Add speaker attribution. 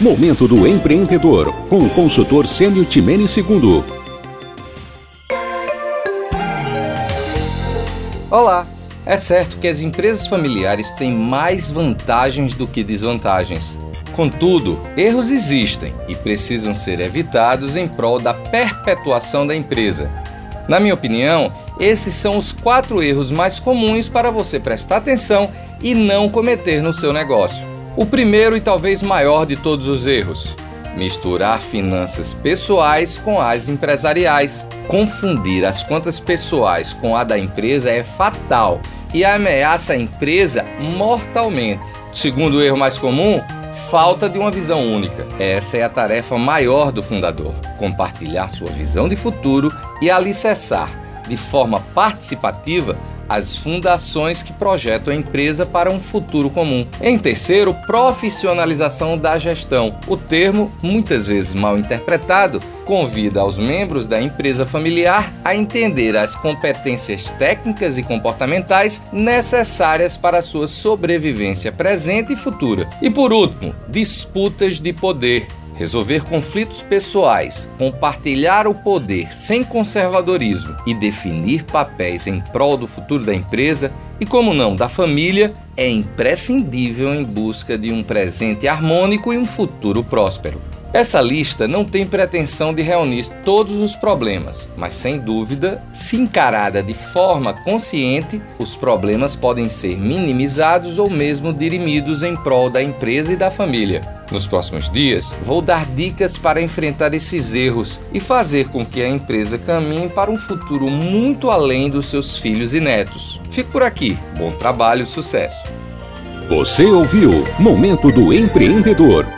Speaker 1: Momento do Empreendedor, com o consultor Sênio Timene II.
Speaker 2: Olá! É certo que as empresas familiares têm mais vantagens do que desvantagens. Contudo, erros existem e precisam ser evitados em prol da perpetuação da empresa. Na minha opinião, esses são os quatro erros mais comuns para você prestar atenção e não cometer no seu negócio. O primeiro e talvez maior de todos os erros: misturar finanças pessoais com as empresariais. Confundir as contas pessoais com a da empresa é fatal e ameaça a empresa mortalmente. Segundo erro mais comum, falta de uma visão única. Essa é a tarefa maior do fundador: compartilhar sua visão de futuro e alicerçar, de forma participativa, as fundações que projetam a empresa para um futuro comum. Em terceiro, profissionalização da gestão. O termo, muitas vezes mal interpretado, convida aos membros da empresa familiar a entender as competências técnicas e comportamentais necessárias para sua sobrevivência presente e futura. E por último, disputas de poder resolver conflitos pessoais, compartilhar o poder sem conservadorismo e definir papéis em prol do futuro da empresa e, como não, da família, é imprescindível em busca de um presente harmônico e um futuro próspero. Essa lista não tem pretensão de reunir todos os problemas, mas sem dúvida, se encarada de forma consciente, os problemas podem ser minimizados ou mesmo dirimidos em prol da empresa e da família. Nos próximos dias, vou dar dicas para enfrentar esses erros e fazer com que a empresa caminhe para um futuro muito além dos seus filhos e netos. Fico por aqui. Bom trabalho, sucesso.
Speaker 1: Você ouviu Momento do Empreendedor